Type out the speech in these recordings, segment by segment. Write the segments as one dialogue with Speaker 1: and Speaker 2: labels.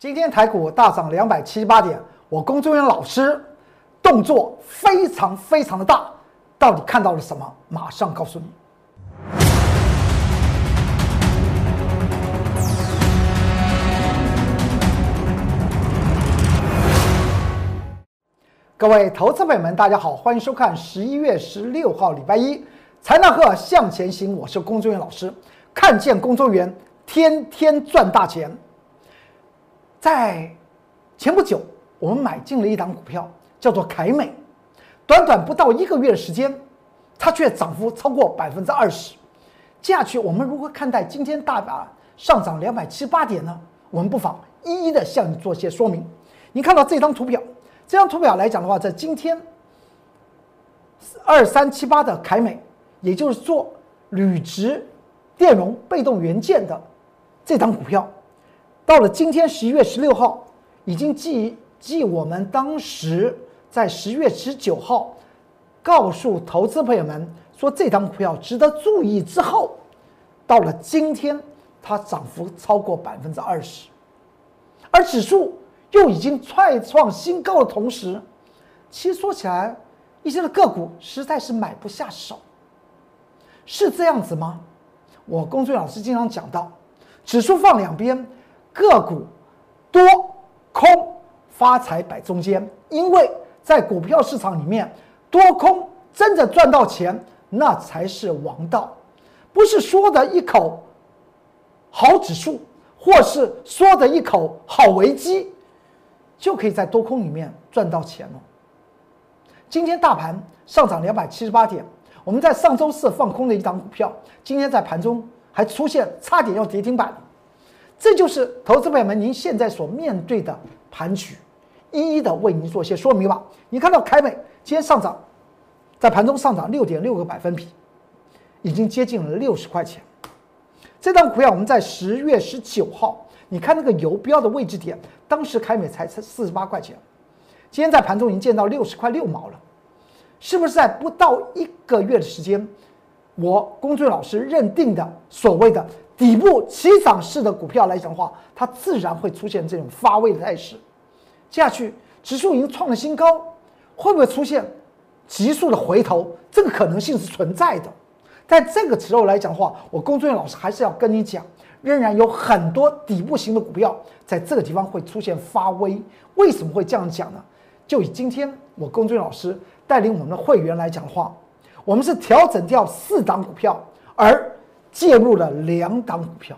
Speaker 1: 今天台股大涨两百七十八点，我工作人员老师动作非常非常的大，到底看到了什么？马上告诉你。各位投资朋友们，大家好，欢迎收看十一月十六号礼拜一财纳赫向前行，我是工作人员老师，看见工作人员天天赚大钱。在前不久，我们买进了一档股票，叫做凯美。短短不到一个月的时间，它却涨幅超过百分之二十。接下去，我们如何看待今天大盘上涨两百七八点呢？我们不妨一一的向你做些说明。你看到这张图表，这张图表来讲的话，在今天二三七八的凯美，也就是做铝质电容被动元件的这张股票。到了今天十一月十六号，已经继继我们当时在十月十九号告诉投资朋友们说这张股票值得注意之后，到了今天它涨幅超过百分之二十，而指数又已经再创新高的同时，其实说起来，一些的个股实在是买不下手，是这样子吗？我工作老师经常讲到，指数放两边。个股多空发财摆中间，因为在股票市场里面，多空真的赚到钱，那才是王道，不是说的一口好指数，或是说的一口好危机，就可以在多空里面赚到钱了。今天大盘上涨两百七十八点，我们在上周四放空的一档股票，今天在盘中还出现差点要跌停板。这就是投资朋友们您现在所面对的盘局，一一的为您做些说明吧。你看到凯美今天上涨，在盘中上涨六点六个百分比，已经接近了六十块钱。这张股票我们在十月十九号，你看那个游标的位置点，当时凯美才才四十八块钱，今天在盘中已经见到六十块六毛了，是不是在不到一个月的时间，我龚俊老师认定的所谓的？底部起涨式的股票来讲的话，它自然会出现这种发威的态势。接下去，指数已经创了新高，会不会出现急速的回头？这个可能性是存在的。在这个时候来讲的话，我工作人员老师还是要跟你讲，仍然有很多底部型的股票在这个地方会出现发威。为什么会这样讲呢？就以今天我工作人员老师带领我们的会员来讲的话，我们是调整掉四档股票，而。介入了两档股票，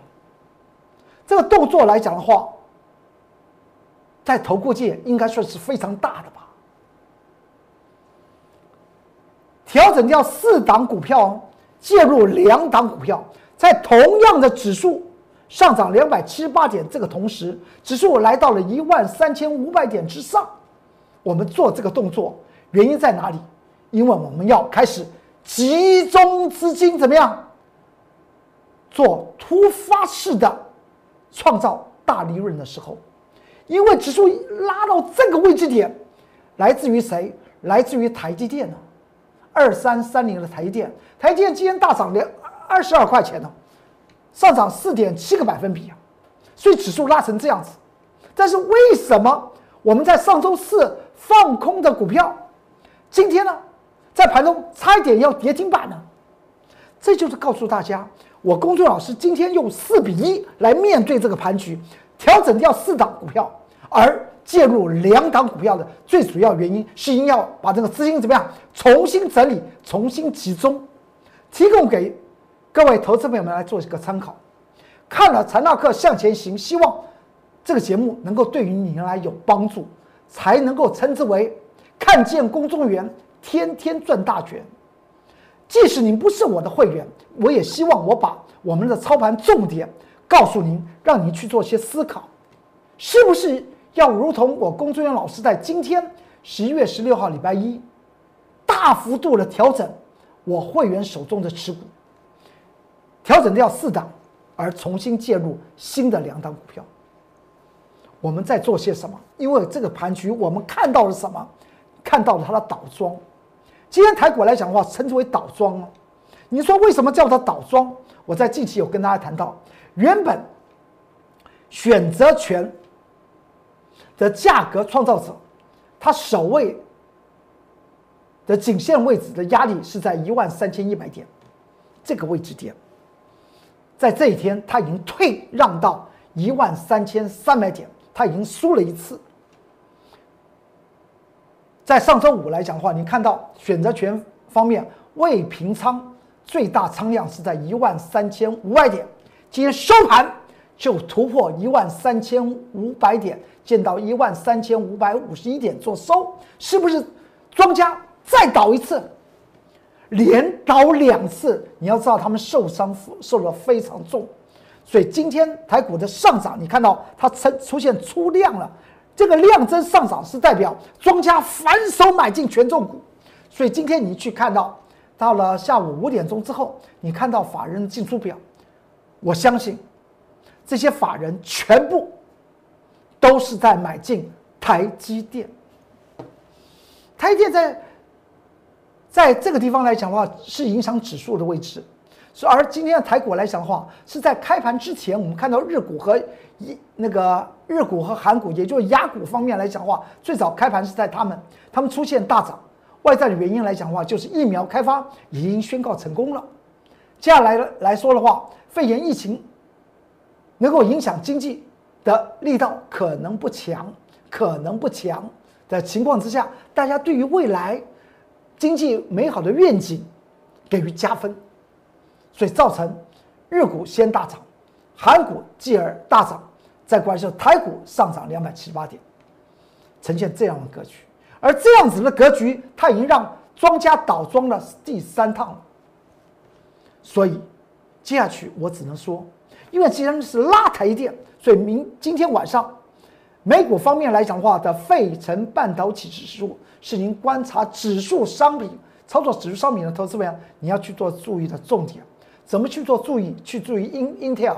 Speaker 1: 这个动作来讲的话，在投顾界应该算是非常大的吧。调整掉四档股票，介入两档股票，在同样的指数上涨两百七十八点这个同时，指数来到了一万三千五百点之上。我们做这个动作原因在哪里？因为我们要开始集中资金，怎么样？做突发式的创造大利润的时候，因为指数拉到这个位置点，来自于谁？来自于台积电呢？二三三零的台积电，台积电今天大涨两二十二块钱呢，上涨四点七个百分比啊！所以指数拉成这样子，但是为什么我们在上周四放空的股票，今天呢，在盘中差一点要跌停板呢？这就是告诉大家。我公众老师今天用四比一来面对这个盘局，调整掉四档股票，而介入两档股票的最主要原因是因要把这个资金怎么样重新整理、重新集中，提供给各位投资朋友们来做一个参考。看了财纳课向前行，希望这个节目能够对于你来有帮助，才能够称之为看见公众员天天赚大钱。即使您不是我的会员，我也希望我把我们的操盘重点告诉您，让您去做些思考，是不是要如同我龚作人员老师在今天十一月十六号礼拜一大幅度的调整我会员手中的持股，调整掉四档，而重新介入新的两档股票。我们在做些什么？因为这个盘局，我们看到了什么？看到了它的倒装。今天台股来讲的话，称之为倒庄了。你说为什么叫它倒庄？我在近期有跟大家谈到，原本选择权的价格创造者，它首位的颈线位置的压力是在一万三千一百点这个位置点，在这一天它已经退让到一万三千三百点，它已经输了一次。在上周五来讲的话，你看到选择权方面未平仓最大仓量是在一万三千五百点，今天收盘就突破一万三千五百点，见到一万三千五百五十一点做收，是不是庄家再倒一次，连倒两次？你要知道他们受伤受的非常重，所以今天台股的上涨，你看到它出出现出量了。这个量增上涨是代表庄家反手买进权重股，所以今天你去看到，到了下午五点钟之后，你看到法人进出表，我相信这些法人全部都是在买进台积电。台积电在在这个地方来讲的话，是影响指数的位置。所以，而今天的台股来讲的话，是在开盘之前，我们看到日股和一那个日股和韩股，也就是亚股方面来讲的话，最早开盘是在他们，他们出现大涨。外在的原因来讲的话，就是疫苗开发已经宣告成功了。接下来来说的话，肺炎疫情能够影响经济的力道可能不强，可能不强的情况之下，大家对于未来经济美好的愿景给予加分。所以造成日股先大涨，韩股继而大涨，再关系台股上涨两百七十八点，呈现这样的格局。而这样子的格局，它已经让庄家倒庄了第三趟了。所以接下去我只能说，因为既然是拉台电，所以明今天晚上美股方面来讲的话的费城半导体指数是您观察指数商品操作指数商品的投资者，你要去做注意的重点。怎么去做注意？去注意 In Intel，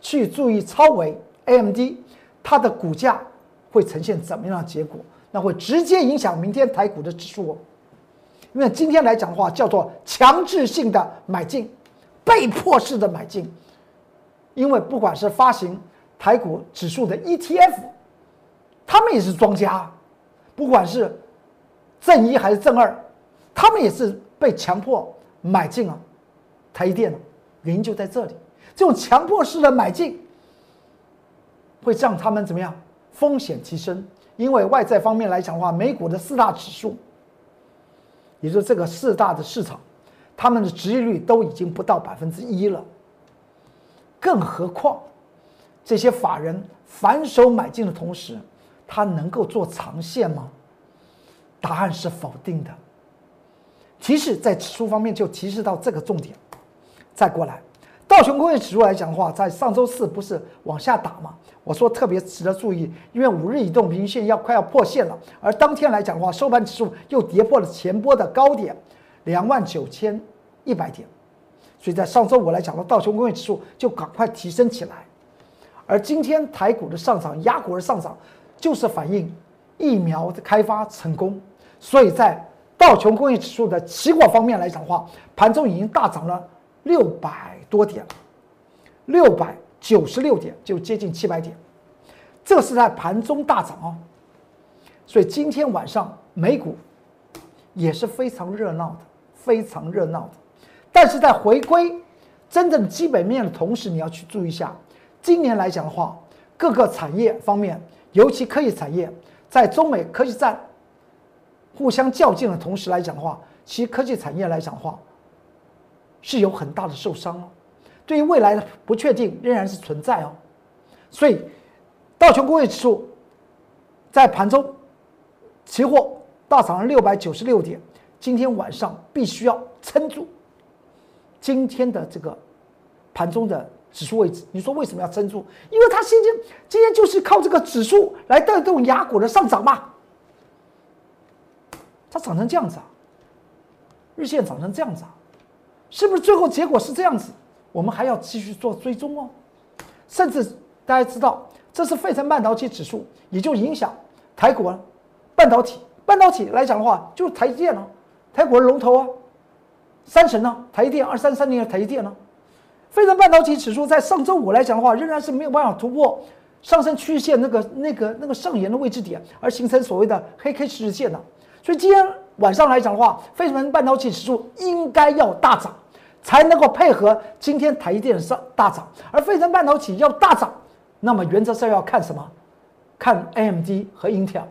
Speaker 1: 去注意超维 AMD，它的股价会呈现怎么样的结果？那会直接影响明天台股的指数。因为今天来讲的话，叫做强制性的买进，被迫式的买进。因为不管是发行台股指数的 ETF，他们也是庄家，不管是正一还是正二，他们也是被强迫买进啊。台积电呢，原因就在这里。这种强迫式的买进，会让他们怎么样？风险提升。因为外在方面来讲的话，美股的四大指数，也就是这个四大的市场，他们的殖利率都已经不到百分之一了。更何况，这些法人反手买进的同时，他能够做长线吗？答案是否定的。提示在指数方面就提示到这个重点。再过来，道琼工业指数来讲的话，在上周四不是往下打吗？我说特别值得注意，因为五日移动平均线要快要破线了，而当天来讲的话，收盘指数又跌破了前波的高点两万九千一百点，所以在上周五来讲的话道琼工业指数就赶快提升起来，而今天台股的上涨、压股的上涨，就是反映疫苗的开发成功，所以在道琼工业指数的期货方面来讲的话，盘中已经大涨了。六百多点，六百九十六点就接近七百点，这是在盘中大涨哦。所以今天晚上美股也是非常热闹的，非常热闹的。但是在回归真正基本面的同时，你要去注意一下，今年来讲的话，各个产业方面，尤其科技产业，在中美科技战互相较劲的同时来讲的话，其科技产业来讲的话。是有很大的受伤哦，对于未来的不确定仍然是存在哦，所以道琼工业指数在盘中期货大涨了六百九十六点，今天晚上必须要撑住今天的这个盘中的指数位置。你说为什么要撑住？因为它今天今天就是靠这个指数来带动雅股的上涨嘛，它涨成这样子啊，日线涨成这样子啊。是不是最后结果是这样子？我们还要继续做追踪哦。甚至大家知道，这是费城半导体指数，也就影响台股啊。半导体，半导体来讲的话，就是台积电了，台股的龙头啊。三神呢，台积电二三三零的台积电呢。费城半导体指数在上周五来讲的话，仍然是没有办法突破上升趋势线那个那个那个上沿的位置点，而形成所谓的黑 K 十日线呢。所以今天晚上来讲的话，非成半导体指数应该要大涨，才能够配合今天台积电上大涨。而非成半导体要大涨，那么原则上要看什么？看 AMD 和 Intel。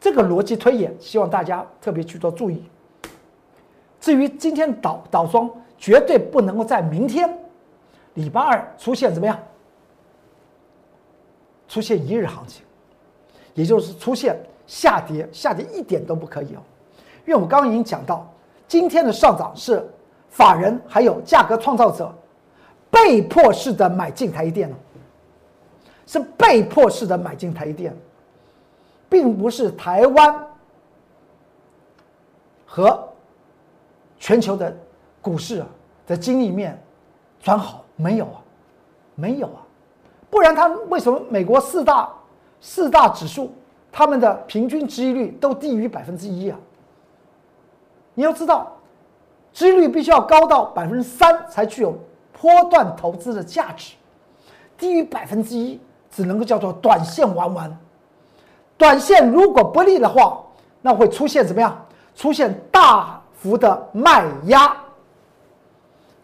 Speaker 1: 这个逻辑推演，希望大家特别去做注意。至于今天倒倒双，绝对不能够在明天礼拜二出现怎么样？出现一日行情，也就是出现下跌，下跌一点都不可以哦。因为我刚刚已经讲到，今天的上涨是法人还有价格创造者被迫式的买进台积电了，是被迫式的买进台积电。并不是台湾和全球的股市啊的经历面转好没有啊，没有啊，不然它为什么美国四大四大指数他们的平均值益率都低于百分之一啊？你要知道，值率必须要高到百分之三才具有波段投资的价值，低于百分之一只能够叫做短线玩玩。短线如果不利的话，那会出现怎么样？出现大幅的卖压。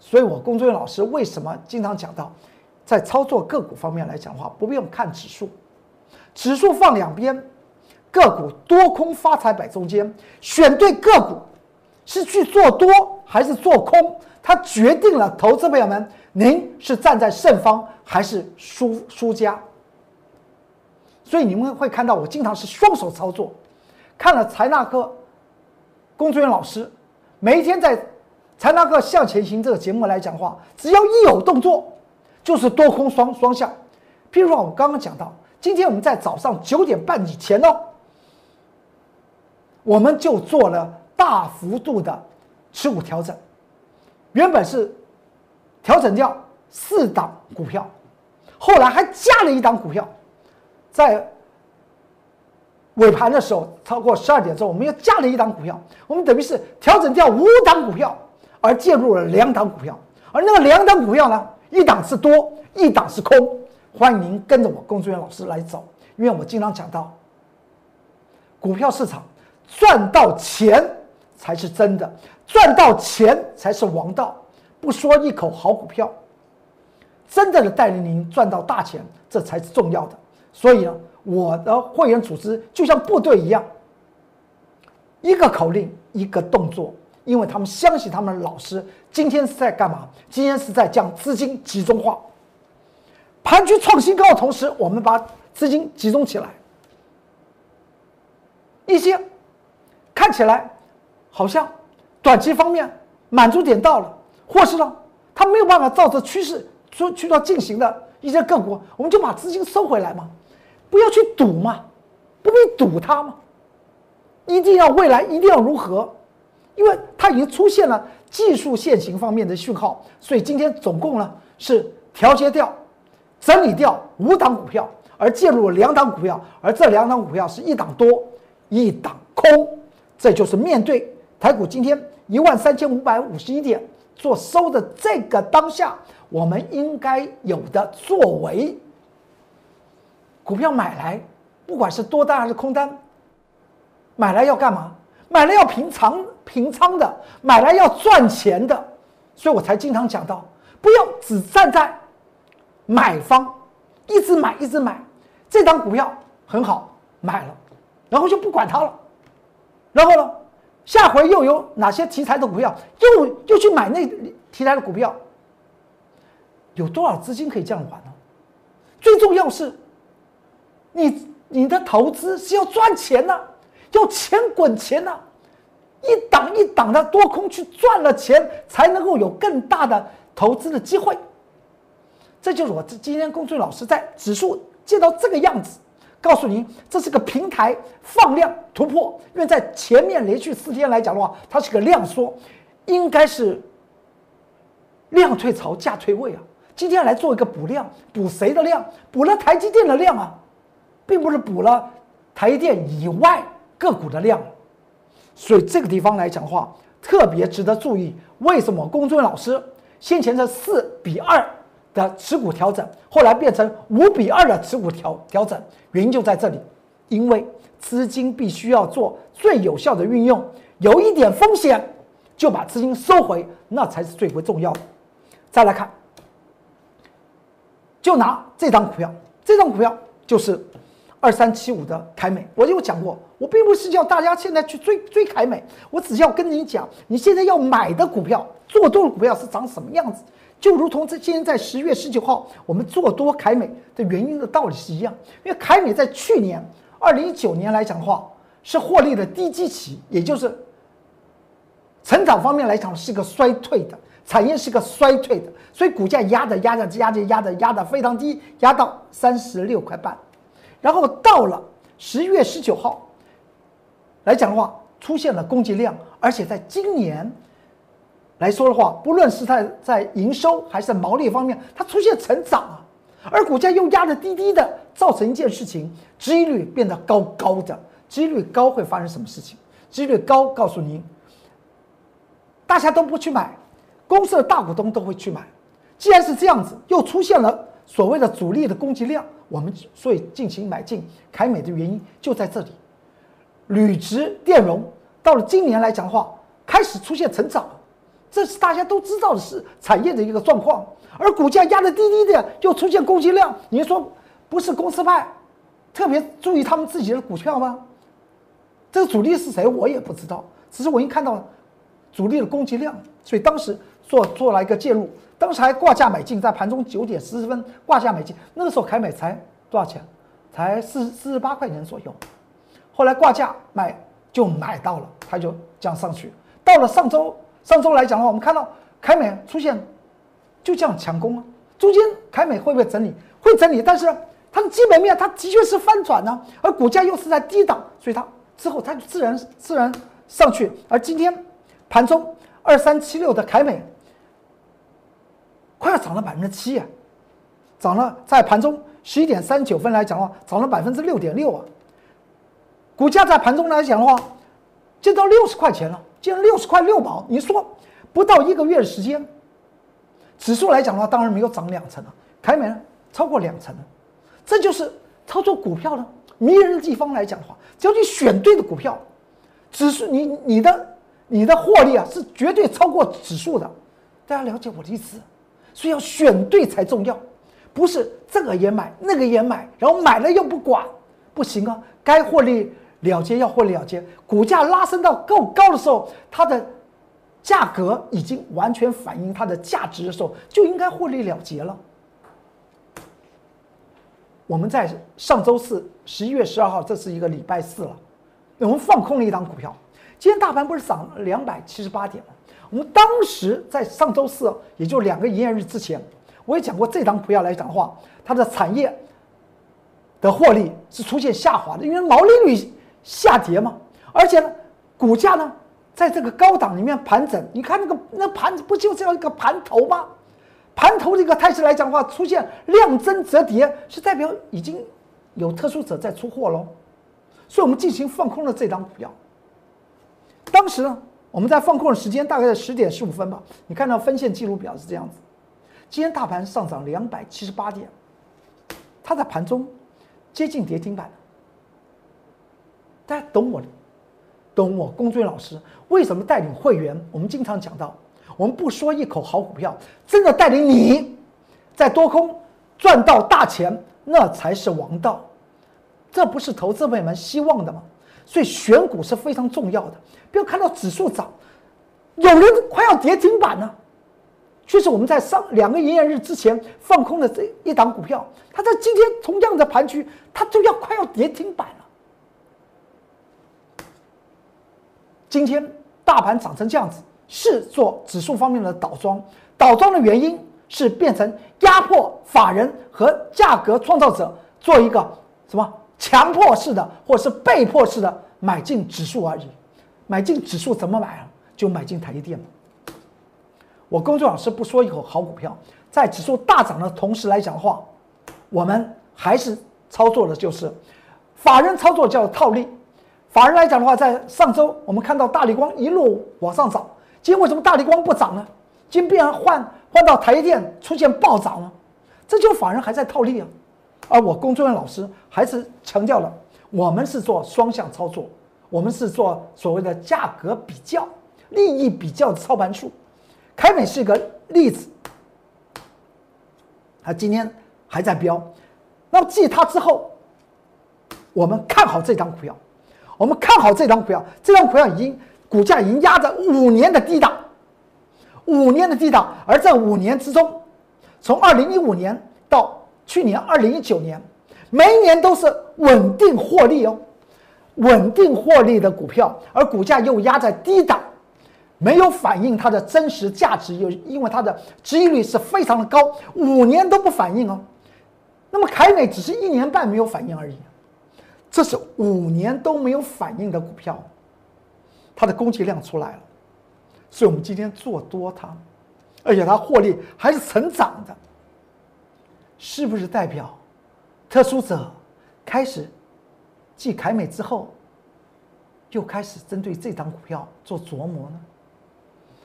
Speaker 1: 所以我工作老师为什么经常讲到，在操作个股方面来讲的话，不用看指数，指数放两边，个股多空发财摆中间，选对个股是去做多还是做空，它决定了投资朋友们，您是站在胜方还是输输家。所以你们会看到我经常是双手操作，看了财纳克工作人员老师每一天在财纳克向前行这个节目来讲话，只要一有动作，就是多空双双向。譬如说，我刚刚讲到，今天我们在早上九点半以前哦，我们就做了大幅度的持股调整，原本是调整掉四档股票，后来还加了一档股票。在尾盘的时候，超过十二点之后，我们又加了一档股票，我们等于是调整掉五档股票，而介入了两档股票，而那个两档股票呢，一档是多，一档是空。欢迎您跟着我工作人员老师来走，因为我经常讲到，股票市场赚到钱才是真的，赚到钱才是王道。不说一口好股票，真正的带领您赚到大钱，这才是重要的。所以呢，我的会员组织就像部队一样，一个口令，一个动作，因为他们相信他们的老师。今天是在干嘛？今天是在将资金集中化，盘局创新高的同时，我们把资金集中起来。一些看起来好像短期方面满足点到了，或是呢，他没有办法照着趋势去去到进行的一些个股，我们就把资金收回来嘛。不要去赌嘛，不必赌它嘛，一定要未来一定要如何？因为它已经出现了技术线型方面的讯号，所以今天总共呢是调节掉、整理掉五档股票，而介入了两档股票，而这两档股票是一档多，一档空，这就是面对台股今天一万三千五百五十一点做收的这个当下，我们应该有的作为。股票买来，不管是多单还是空单，买来要干嘛？买来要平仓平仓的，买来要赚钱的，所以我才经常讲到，不要只站在买方，一直买一直买，这张股票很好买了，然后就不管它了，然后呢，下回又有哪些题材的股票，又又去买那题材的股票，有多少资金可以这样玩呢？最重要是。你你的投资是要赚钱呐，要钱滚钱呐，一档一档的多空去赚了钱，才能够有更大的投资的机会。这就是我今天公孙老师在指数见到这个样子，告诉您这是个平台放量突破，因为在前面连续四天来讲的话，它是个量缩，应该是量退潮价退位啊。今天来做一个补量，补谁的量？补了台积电的量啊。并不是补了台积电以外个股的量，所以这个地方来讲的话，特别值得注意。为什么公孙老师先前的四比二的持股调整，后来变成五比二的持股调调整，原因就在这里，因为资金必须要做最有效的运用，有一点风险就把资金收回，那才是最为重要的。再来看，就拿这张股票，这张股票就是二三七五的凯美，我有讲过，我并不是叫大家现在去追追凯美，我只要跟你讲，你现在要买的股票，做多的股票是长什么样子。就如同这今天在十月十九号，我们做多凯美的原因的道理是一样，因为凯美在去年二零一九年来讲的话，是获利的低基期，也就是成长方面来讲是个衰退的产业，是个衰退的，所以股价压的压的压的压的压的非常低，压到三十六块半，然后到了十月十九号来讲的话，出现了供给量，而且在今年。来说的话，不论是在在营收还是毛利方面，它出现成长啊，而股价又压得低低的，造成一件事情，收益率变得高高的，收益率高会发生什么事情？收益率高，告诉您，大家都不去买，公司的大股东都会去买。既然是这样子，又出现了所谓的主力的供给量，我们所以进行买进凯美的原因就在这里。铝值电容到了今年来讲的话，开始出现成长。这是大家都知道的是产业的一个状况，而股价压得低低的，又出现供给量，你说不是公司派特别注意他们自己的股票吗？这个主力是谁，我也不知道，只是我一看到主力的供给量，所以当时做做了一个介入，当时还挂价买进，在盘中九点十分挂价买进，那个时候凯美才多少钱？才四四十八块钱左右，后来挂价买就买到了，它就这样上去，到了上周。上周来讲的话，我们看到凯美出现就这样强攻啊，中间凯美会不会整理？会整理，但是它的基本面它的确是翻转呢，而股价又是在低档，所以它之后它自然自然上去。而今天盘中二三七六的凯美快要涨了百分之七啊，涨了在盘中十一点三九分来讲的话，涨了百分之六点六啊，股价在盘中来讲的话，就到六十块钱了。竟然六十块六毛，你说不到一个月的时间，指数来讲的话，当然没有涨两成了，凯美呢超过两成了，这就是操作股票的迷人的地方来讲的话，只要你选对的股票，指数你你的你的获利啊是绝对超过指数的，大家了解我的意思，所以要选对才重要，不是这个也买那个也买，然后买了又不管，不行啊，该获利。了结要获利了结，股价拉升到够高的时候，它的价格已经完全反映它的价值的时候，就应该获利了结了。我们在上周四十一月十二号，这是一个礼拜四了，我们放空了一档股票。今天大盘不是涨了两百七十八点吗？我们当时在上周四，也就两个营业日之前，我也讲过这档股票来讲的话，它的产业的获利是出现下滑的，因为毛利率。下跌嘛，而且呢，股价呢，在这个高档里面盘整，你看那个那盘子不就这样一个盘头吗？盘头这个态势来讲的话，出现量增折跌，是代表已经有特殊者在出货喽。所以我们进行放空了这张股票。当时呢，我们在放空的时间大概在十点十五分吧。你看到分线记录表是这样子，今天大盘上涨两百七十八点，它在盘中接近跌停板。大家懂我，懂我龚俊老师为什么带领会员？我们经常讲到，我们不说一口好股票，真的带领你在多空赚到大钱，那才是王道。这不是投资朋友们希望的吗？所以选股是非常重要的。不要看到指数涨，有人快要跌停板了，就是我们在上两个营业日之前放空的这一档股票，它在今天同样的盘区，它就要快要跌停板了。今天大盘涨成这样子，是做指数方面的倒装。倒装的原因是变成压迫法人和价格创造者做一个什么强迫式的或是被迫式的买进指数而已。买进指数怎么买啊？就买进台积电我工作老师不说一口好股票，在指数大涨的同时来讲的话，我们还是操作的就是法人操作叫套利。法人来讲的话，在上周我们看到大力光一路往上涨，今天为什么大力光不涨呢？今天必然换换到台电出现暴涨了？这就法人还在套利啊。而我工作人员老师还是强调了，我们是做双向操作，我们是做所谓的价格比较、利益比较的操盘术。凯美是一个例子，它今天还在飙，那么继它之后，我们看好这张股票，我们看好这张股票，这张股票已经股价已经压在五年的低档，五年的低档，而在五年之中，从二零一五年到去年二零一九年，每一年都是稳定获利哦，稳定获利的股票，而股价又压在低档。没有反映它的真实价值，又因为它的收益率是非常的高，五年都不反映哦。那么凯美只是一年半没有反应而已，这是五年都没有反应的股票，它的供给量出来了，所以我们今天做多它，而且它获利还是成长的，是不是代表特殊者开始继凯美之后，又开始针对这张股票做琢磨呢？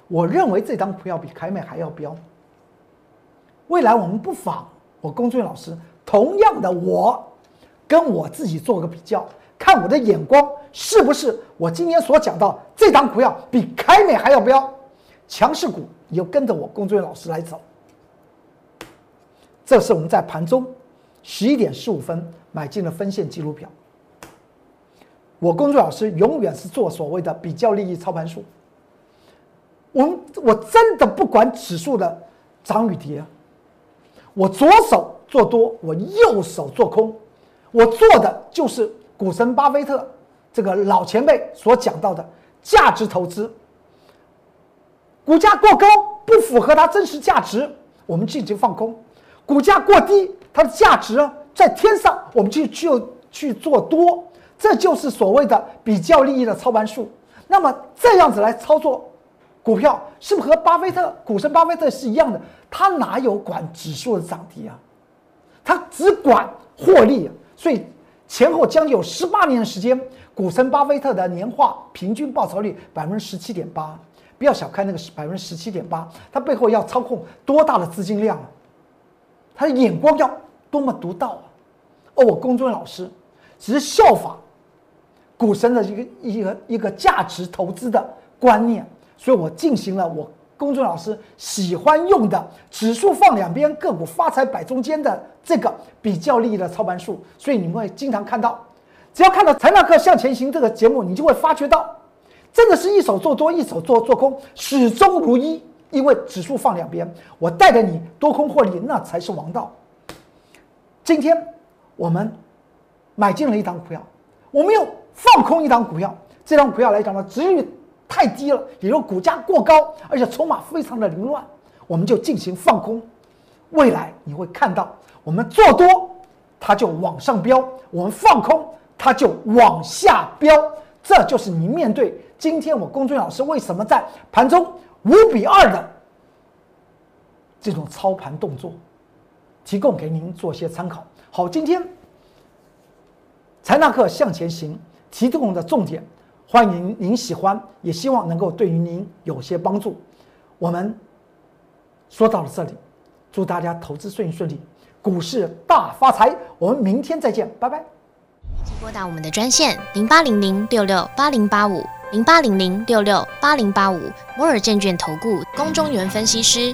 Speaker 1: 我认为这张股票比凯美还要标。未来我们不妨，我龚俊老师同样的，我跟我自己做个比较，看我的眼光是不是我今天所讲到这张股票比凯美还要标。强势股，你就跟着我龚俊老师来走。这是我们在盘中十一点十五分买进的分线记录表。我龚俊老师永远是做所谓的比较利益操盘术。我我真的不管指数的涨与跌，我左手做多，我右手做空，我做的就是股神巴菲特这个老前辈所讲到的价值投资。股价过高不符合它真实价值，我们进行放空；股价过低，它的价值在天上，我们就就去做多。这就是所谓的比较利益的操盘术。那么这样子来操作。股票是不是和巴菲特股神巴菲特是一样的？他哪有管指数的涨跌啊？他只管获利。所以前后将近有十八年的时间，股神巴菲特的年化平均报酬率百分之十七点八。不要小看那个百分之十七点八，他背后要操控多大的资金量啊？他的眼光要多么独到啊！而我公孙老师只是效仿股神的一个一个一个价值投资的观念。所以我进行了我公众老师喜欢用的指数放两边，个股发财摆中间的这个比较利益的操盘术。所以你们会经常看到，只要看到财纳课向前行这个节目，你就会发觉到，真的是一手做多，一手做做空，始终如一。因为指数放两边，我带着你多空获利，那才是王道。今天我们买进了一档股票，我们又放空一档股票，这档股票来讲呢，只有。太低了，也就股价过高，而且筹码非常的凌乱，我们就进行放空。未来你会看到，我们做多，它就往上飙；我们放空，它就往下飙。这就是你面对今天我公孙老师为什么在盘中五比二的这种操盘动作，提供给您做些参考。好，今天财纳克向前行提供的重点。欢迎您喜欢，也希望能够对于您有些帮助。我们说到了这里，祝大家投资顺顺利，股市大发财。我们明天再见，拜拜。
Speaker 2: 请拨打我们的专线零八零零六六八零八五零八零零六六八零八五摩尔证券投顾龚中原分析师。